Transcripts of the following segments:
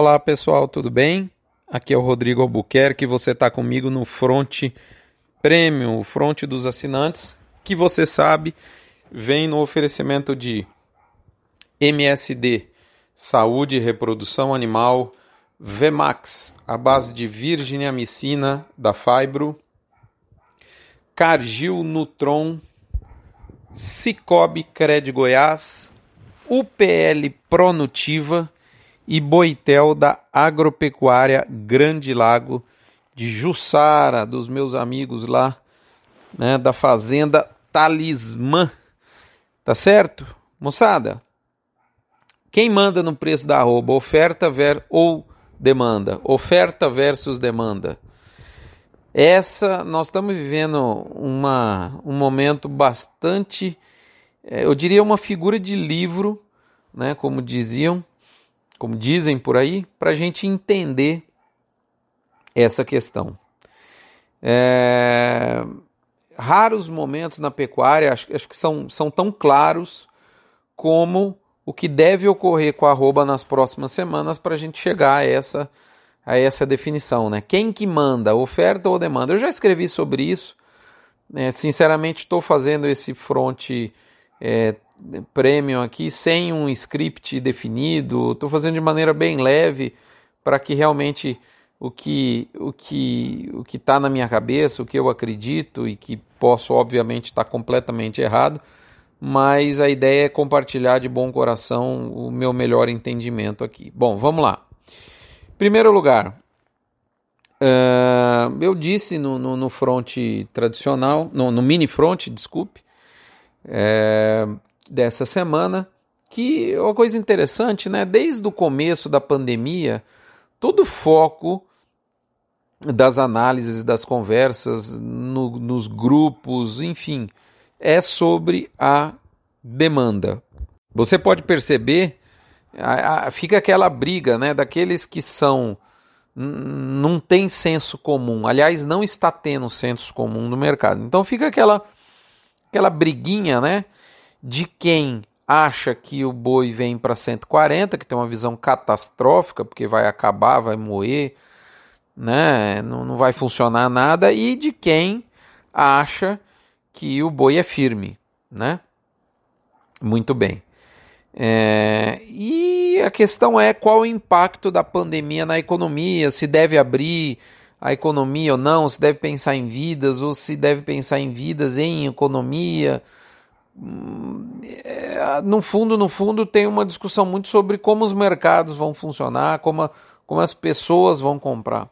Olá pessoal, tudo bem? Aqui é o Rodrigo Albuquerque, você está comigo no Front Premium, o Front dos assinantes, que você sabe vem no oferecimento de MSD, Saúde e Reprodução Animal, Vemax, a base de virginiamicina da Fibro, Cargil Nutron, Cicobi Cred Goiás, UPL Pronutiva e Boitel da Agropecuária Grande Lago de Jussara, dos meus amigos lá, né, da fazenda Talismã. Tá certo? Moçada, quem manda no preço da arroba? Oferta ver, ou demanda? Oferta versus demanda. Essa, nós estamos vivendo uma, um momento bastante, é, eu diria uma figura de livro, né, como diziam, como dizem por aí, para a gente entender essa questão. É, raros momentos na pecuária, acho, acho que são, são tão claros como o que deve ocorrer com a arroba nas próximas semanas para a gente chegar a essa, a essa definição. Né? Quem que manda, oferta ou demanda? Eu já escrevi sobre isso. Né? Sinceramente, estou fazendo esse front é, premium aqui sem um script definido. Estou fazendo de maneira bem leve para que realmente o que o que o que está na minha cabeça, o que eu acredito e que posso obviamente estar tá completamente errado, mas a ideia é compartilhar de bom coração o meu melhor entendimento aqui. Bom, vamos lá. Primeiro lugar, uh, eu disse no, no, no front tradicional, no, no, mini front, desculpe, é, dessa semana, que é uma coisa interessante, né? Desde o começo da pandemia, todo o foco das análises, das conversas, no, nos grupos, enfim, é sobre a demanda. Você pode perceber, a, a, fica aquela briga né, daqueles que são. não tem senso comum. Aliás, não está tendo senso comum no mercado. Então fica aquela, aquela briguinha né, de quem acha que o boi vem para 140, que tem uma visão catastrófica, porque vai acabar, vai moer né? Não, não vai funcionar nada, e de quem acha que o boi é firme, né? Muito bem. É, e a questão é qual o impacto da pandemia na economia, se deve abrir a economia ou não, se deve pensar em vidas ou se deve pensar em vidas em economia. É, no fundo, no fundo, tem uma discussão muito sobre como os mercados vão funcionar, como, a, como as pessoas vão comprar.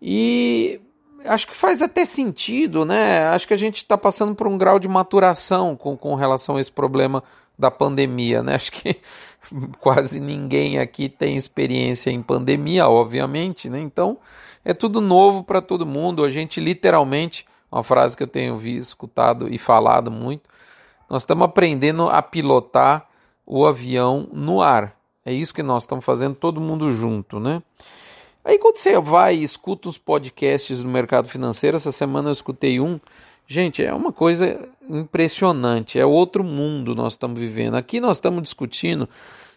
E acho que faz até sentido, né? Acho que a gente está passando por um grau de maturação com, com relação a esse problema da pandemia, né? Acho que quase ninguém aqui tem experiência em pandemia, obviamente, né? Então é tudo novo para todo mundo. A gente literalmente, uma frase que eu tenho visto, escutado e falado muito, nós estamos aprendendo a pilotar o avião no ar. É isso que nós estamos fazendo todo mundo junto, né? Aí quando você vai e escuta os podcasts do mercado financeiro, essa semana eu escutei um, gente, é uma coisa impressionante, é outro mundo nós estamos vivendo. Aqui nós estamos discutindo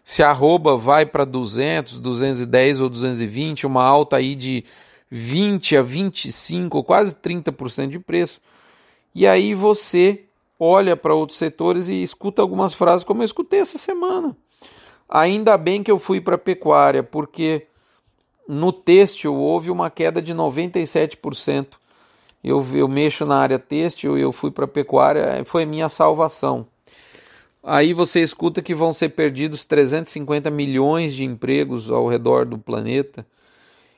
se a arroba vai para 200, 210 ou 220, uma alta aí de 20 a 25, quase 30% de preço. E aí você olha para outros setores e escuta algumas frases como eu escutei essa semana. Ainda bem que eu fui para a pecuária, porque no têxtil houve uma queda de 97%. Eu, eu mexo na área têxtil, eu fui para pecuária, foi minha salvação. Aí você escuta que vão ser perdidos 350 milhões de empregos ao redor do planeta,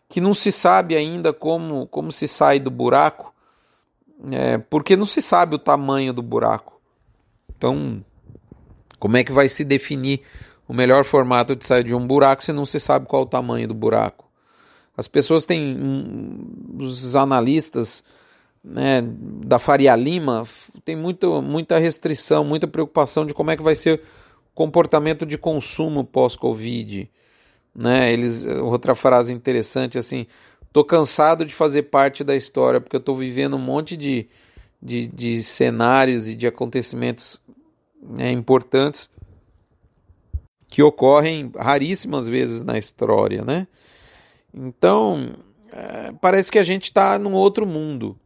que não se sabe ainda como, como se sai do buraco, é, porque não se sabe o tamanho do buraco. Então, como é que vai se definir o melhor formato de sair de um buraco se não se sabe qual o tamanho do buraco? As pessoas têm, os analistas né, da Faria Lima, tem muito, muita restrição, muita preocupação de como é que vai ser o comportamento de consumo pós-Covid. Né? Eles, outra frase interessante assim, tô cansado de fazer parte da história porque eu estou vivendo um monte de, de, de cenários e de acontecimentos né, importantes que ocorrem raríssimas vezes na história, né? Então, é, parece que a gente está num outro mundo.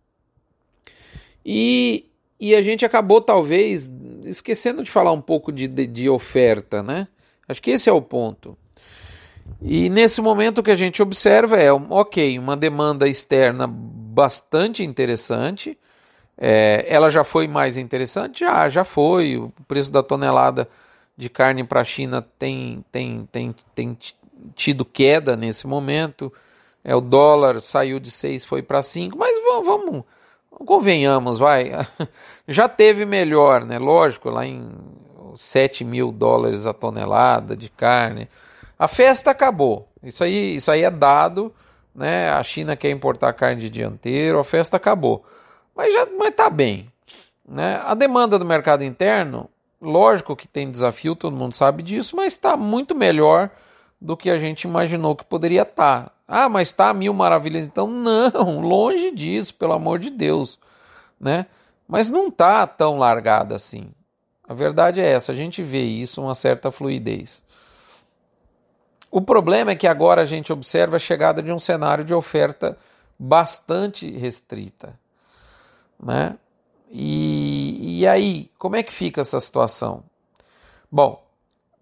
E, e a gente acabou, talvez, esquecendo de falar um pouco de, de, de oferta, né? Acho que esse é o ponto. E nesse momento o que a gente observa é, ok, uma demanda externa bastante interessante. É, ela já foi mais interessante? Já, já foi. O preço da tonelada de carne para a China tem, tem, tem, tem tido queda nesse momento. É, o dólar saiu de 6, foi para 5, mas vamos, vamos, convenhamos, vai. Já teve melhor, né? Lógico, lá em 7 mil dólares a tonelada de carne. A festa acabou. Isso aí, isso aí é dado. Né? A China quer importar carne de dianteiro, a festa acabou. Mas já mas tá bem. Né? A demanda do mercado interno, lógico que tem desafio, todo mundo sabe disso, mas está muito melhor do que a gente imaginou que poderia estar. Tá. Ah, mas está mil maravilhas. Então, não, longe disso, pelo amor de Deus. Né? Mas não está tão largada assim. A verdade é essa, a gente vê isso, uma certa fluidez. O problema é que agora a gente observa a chegada de um cenário de oferta bastante restrita. Né? E, e aí, como é que fica essa situação? Bom,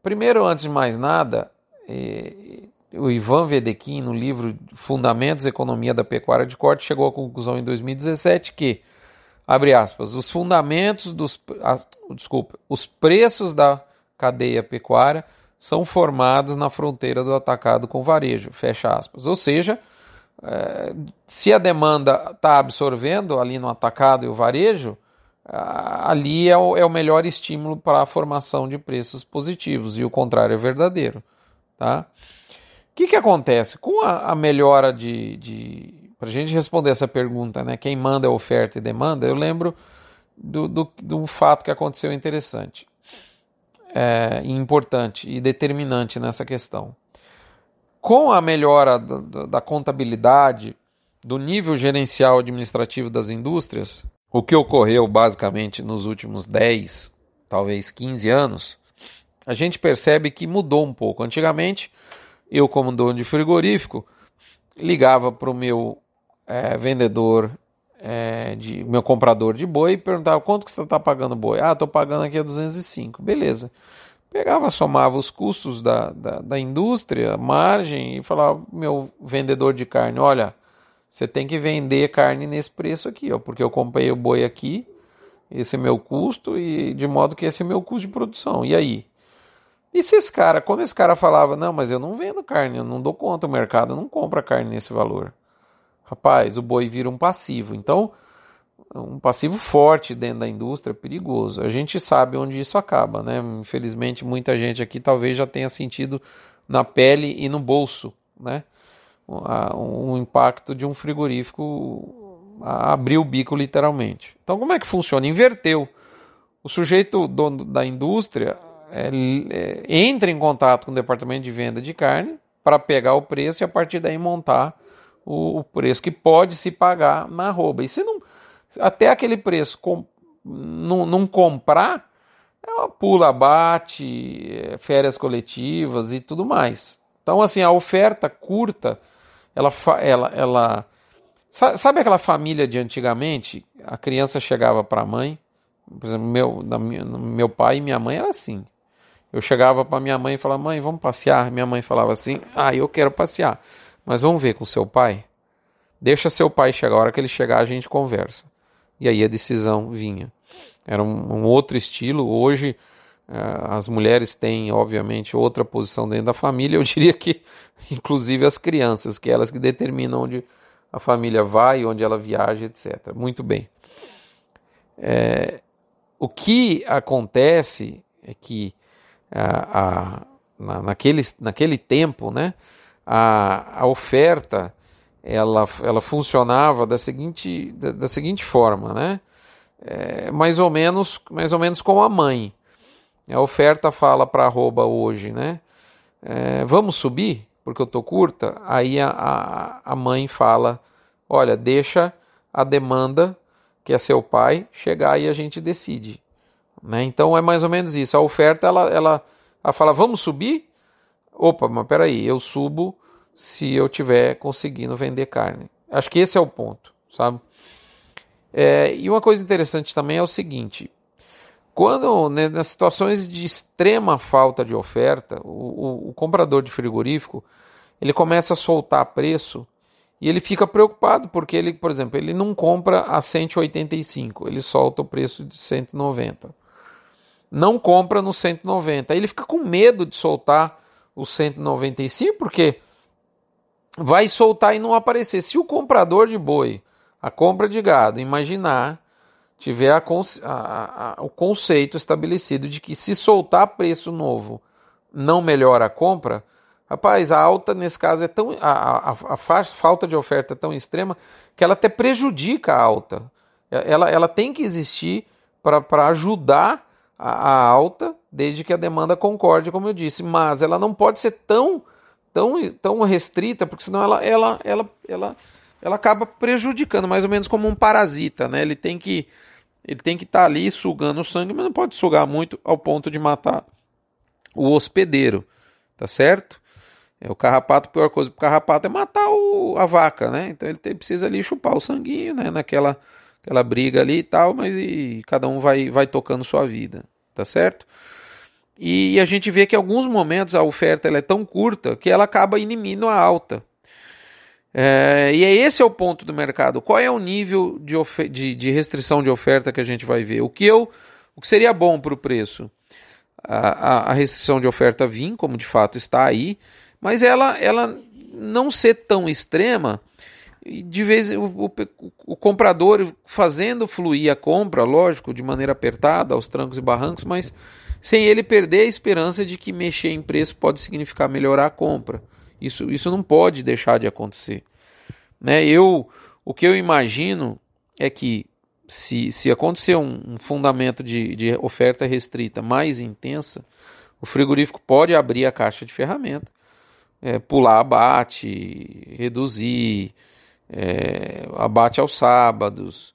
primeiro, antes de mais nada, eh, o Ivan Vedekin, no livro Fundamentos da Economia da Pecuária de Corte, chegou à conclusão em 2017 que, abre aspas, os fundamentos dos. Ah, desculpa, os preços da cadeia pecuária são formados na fronteira do atacado com varejo, fecha aspas. Ou seja, é, se a demanda está absorvendo ali no atacado e o varejo, ali é o, é o melhor estímulo para a formação de preços positivos e o contrário é verdadeiro. Tá? O que, que acontece? Com a, a melhora de. de para a gente responder essa pergunta, né, quem manda é oferta e demanda, eu lembro do, do, de um fato que aconteceu interessante é, importante e determinante nessa questão. Com a melhora da, da contabilidade, do nível gerencial administrativo das indústrias, o que ocorreu basicamente nos últimos 10, talvez 15 anos, a gente percebe que mudou um pouco. Antigamente, eu, como dono de frigorífico, ligava para o meu é, vendedor, é, de, meu comprador de boi e perguntava quanto que você está pagando boi. Ah, estou pagando aqui a 205. Beleza. Pegava, somava os custos da, da, da indústria, margem, e falava meu vendedor de carne, olha, você tem que vender carne nesse preço aqui, ó, porque eu comprei o boi aqui, esse é meu custo, e de modo que esse é meu custo de produção. E aí? E se esse cara, quando esse cara falava, não, mas eu não vendo carne, eu não dou conta, o mercado não compra carne nesse valor. Rapaz, o boi vira um passivo. Então, um passivo forte dentro da indústria, perigoso. A gente sabe onde isso acaba, né? Infelizmente, muita gente aqui talvez já tenha sentido na pele e no bolso, né? Um impacto de um frigorífico abrir o bico literalmente. Então, como é que funciona? Inverteu. O sujeito dono da indústria é, é, entra em contato com o departamento de venda de carne para pegar o preço e a partir daí montar o, o preço que pode se pagar na arroba. E se não até aquele preço com, não, não comprar, ela pula, bate, é, férias coletivas e tudo mais. Então, assim, a oferta curta, ela, ela, ela sabe aquela família de antigamente? A criança chegava para a mãe, por exemplo, meu, da, meu pai e minha mãe era assim. Eu chegava para minha mãe e falava, mãe, vamos passear? Minha mãe falava assim, ah, eu quero passear, mas vamos ver com seu pai? Deixa seu pai chegar, a hora que ele chegar a gente conversa e aí a decisão vinha. Era um, um outro estilo. Hoje uh, as mulheres têm, obviamente, outra posição dentro da família. Eu diria que, inclusive, as crianças, que elas que determinam onde a família vai, onde ela viaja, etc. Muito bem. É, o que acontece é que a, a, na, naquele, naquele tempo, né, a, a oferta ela, ela funcionava da seguinte, da, da seguinte forma, né? É, mais ou menos mais ou menos como a mãe. A oferta fala para arroba hoje, né? É, vamos subir porque eu tô curta. Aí a, a, a mãe fala, olha, deixa a demanda que é seu pai chegar e a gente decide. Né? Então é mais ou menos isso. A oferta ela, ela a falar, vamos subir? Opa, mas peraí, eu subo se eu tiver conseguindo vender carne. Acho que esse é o ponto, sabe? É, e uma coisa interessante também é o seguinte: quando né, nas situações de extrema falta de oferta, o, o, o, comprador de frigorífico ele começa a soltar preço e ele fica preocupado porque ele, por exemplo, ele não compra a 185, ele solta o preço de 190. Não compra no 190. Aí ele fica com medo de soltar o 195 porque vai soltar e não aparecer. Se o comprador de boi, a compra de gado, imaginar tiver a, a, a, o conceito estabelecido de que se soltar preço novo não melhora a compra, rapaz, a alta nesse caso é tão. A, a, falta de oferta é tão extrema que ela até prejudica a alta. Ela, ela tem que existir para ajudar a, a alta, desde que a demanda concorde, como eu disse, mas ela não pode ser tão, tão, tão restrita, porque senão ela, ela, ela, ela, ela acaba prejudicando, mais ou menos como um parasita, né? Ele tem que ele tem que estar tá ali sugando o sangue, mas não pode sugar muito ao ponto de matar o hospedeiro, tá certo? É, o carrapato, a pior coisa pro carrapato é matar o, a vaca, né? Então ele tem, precisa ali chupar o sanguinho, né? Naquela aquela briga ali e tal, mas e cada um vai, vai tocando sua vida, tá certo? E, a gente vê que em alguns momentos a oferta é tão curta que ela acaba inimindo a alta. É, e é esse é o ponto do mercado. Qual é o nível de, de, de, restrição de oferta que a gente vai ver? O que, eu, o que seria bom para o preço? A, a, restrição de oferta vir, como de fato está aí, mas ela, ela não ser tão extrema. De vez o, o, o comprador fazendo fluir a compra, lógico, de maneira apertada, aos trancos e barrancos, mas sem ele perder a esperança de que mexer em preço pode significar melhorar a compra. Isso, isso não pode deixar de acontecer. Né? Eu, o que eu imagino é que se, se acontecer um, um fundamento de, de oferta restrita mais intensa, o frigorífico pode abrir a caixa de ferramenta, é, pular abate, reduzir, é, abate aos sábados,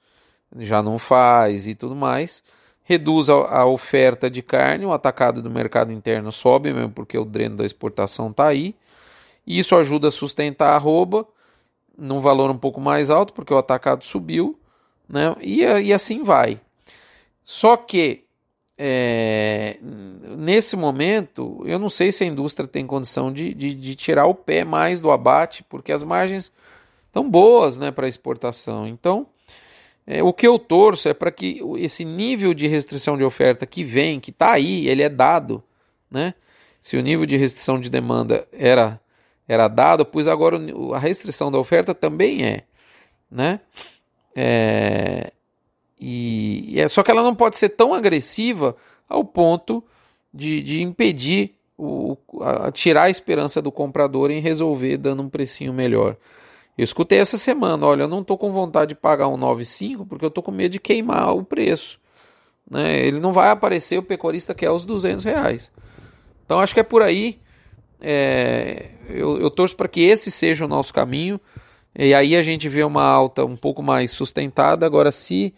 já não faz e tudo mais. Reduz a, a, oferta de carne, o atacado do mercado interno sobe mesmo porque o dreno da exportação está aí. Isso ajuda a sustentar a arroba num valor um pouco mais alto, porque o atacado subiu, né? e, e assim vai. Só que é, nesse momento, eu não sei se a indústria tem condição de, de, de tirar o pé mais do abate, porque as margens estão boas né, para exportação. Então, é, o que eu torço é para que esse nível de restrição de oferta que vem, que está aí, ele é dado. Né? Se o nível de restrição de demanda era era dado, pois agora a restrição da oferta também é, né? É, e, é só que ela não pode ser tão agressiva ao ponto de, de impedir o, a, tirar a esperança do comprador em resolver dando um precinho melhor. Eu escutei essa semana, olha, eu não estou com vontade de pagar um 9,5 porque eu estou com medo de queimar o preço. Né? Ele não vai aparecer, o pecuarista quer os 200 reais. Então acho que é por aí. É, eu, eu torço para que esse seja o nosso caminho. E aí a gente vê uma alta um pouco mais sustentada. Agora, se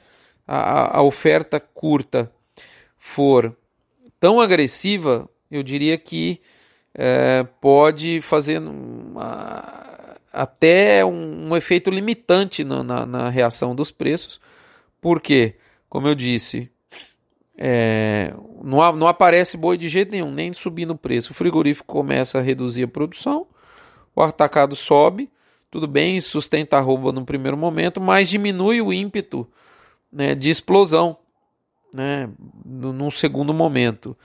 a, a oferta curta for tão agressiva, eu diria que é, pode fazer uma, até um, um, efeito limitante no, na, na, reação dos preços, porque, como eu disse, é, não, não aparece boi de jeito nenhum, nem subindo o preço. O frigorífico começa a reduzir a produção, o atacado sobe, tudo bem, sustenta a rouba no primeiro momento, mas diminui o ímpeto né, de explosão né, num segundo momento.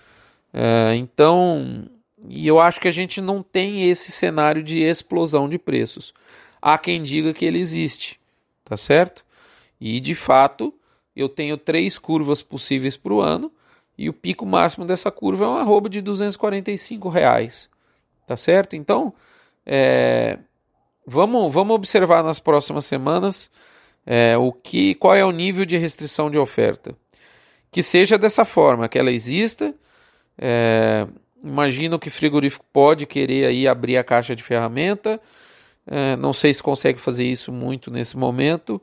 É, então, e eu acho que a gente não tem esse cenário de explosão de preços. Há quem diga que ele existe, tá certo? E de fato, eu tenho três curvas possíveis para o ano e o pico máximo dessa curva é uma arroba de 245 reais, tá certo? Então, é, vamos, vamos observar nas próximas semanas é, o que, qual é o nível de restrição de oferta. Que seja dessa forma, que ela exista. É, imagino que frigorífico pode querer aí abrir a caixa de ferramenta. É, não sei se consegue fazer isso muito nesse momento.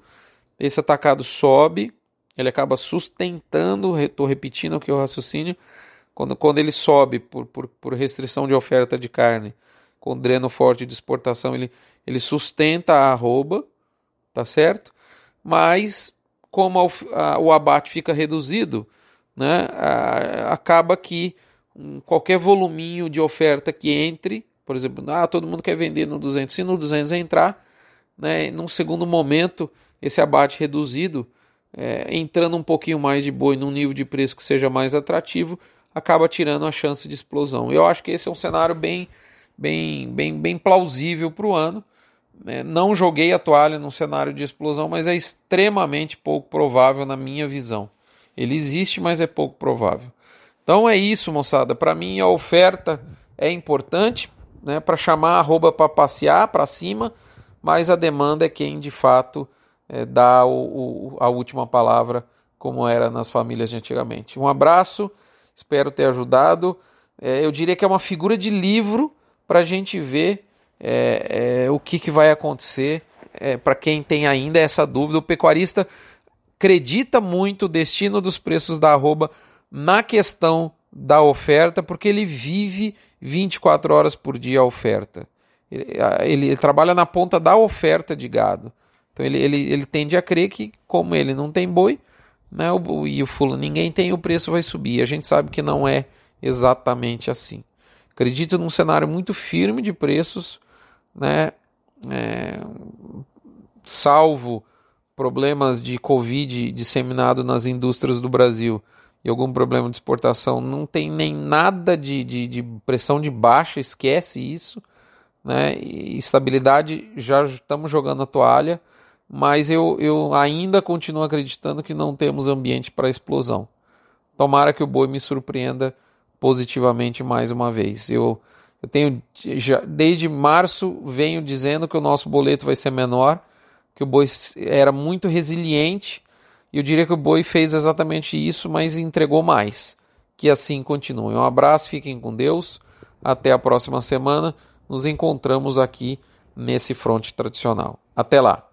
Esse atacado sobe, ele acaba sustentando, estou repetindo aqui o raciocínio, quando, quando ele sobe por, por, por restrição de oferta de carne, com dreno forte de exportação, ele, ele sustenta a arroba, tá certo? Mas como a, a, o abate fica reduzido, né, a, acaba que um, qualquer voluminho de oferta que entre, por exemplo, ah, todo mundo quer vender no 200, se no 200 entrar, né, num segundo momento, esse abate reduzido, é, entrando um pouquinho mais de boi num nível de preço que seja mais atrativo, acaba tirando a chance de explosão. Eu acho que esse é um cenário bem, bem, bem, bem plausível para o ano. É, não joguei a toalha num cenário de explosão, mas é extremamente pouco provável na minha visão. Ele existe, mas é pouco provável. Então é isso, moçada. Para mim a oferta é importante, né, para chamar a arroba para passear para cima, mas a demanda é quem de fato é, dá o, o, a última palavra, como era nas famílias de antigamente. Um abraço. Espero ter ajudado. É, eu diria que é uma figura de livro para a gente ver é, o que, que vai acontecer. Para quem tem ainda essa dúvida, o pecuarista acredita muito o destino dos preços da arroba na questão da oferta, porque ele vive 24 horas por dia a oferta. Ele, ele, ele trabalha na ponta da oferta de gado. Então ele, ele, ele tende a crer que, como ele não tem boi, né, o, e o fulano ninguém tem, o preço vai subir. A gente sabe que não é exatamente assim. Acredito num cenário muito firme de preços, né, é, salvo problemas de Covid disseminado nas indústrias do Brasil e algum problema de exportação, não tem nem nada de, de, de pressão de baixa, esquece isso. Né? E estabilidade, já estamos jogando a toalha mas eu, eu ainda continuo acreditando que não temos ambiente para explosão. Tomara que o boi me surpreenda positivamente mais uma vez. Eu, eu tenho já, desde março venho dizendo que o nosso boleto vai ser menor, que o boi era muito resiliente eu diria que o boi fez exatamente isso, mas entregou mais. Que assim continue. Um abraço, fiquem com Deus. Até a próxima semana. Nos encontramos aqui nesse fronte tradicional. Até lá.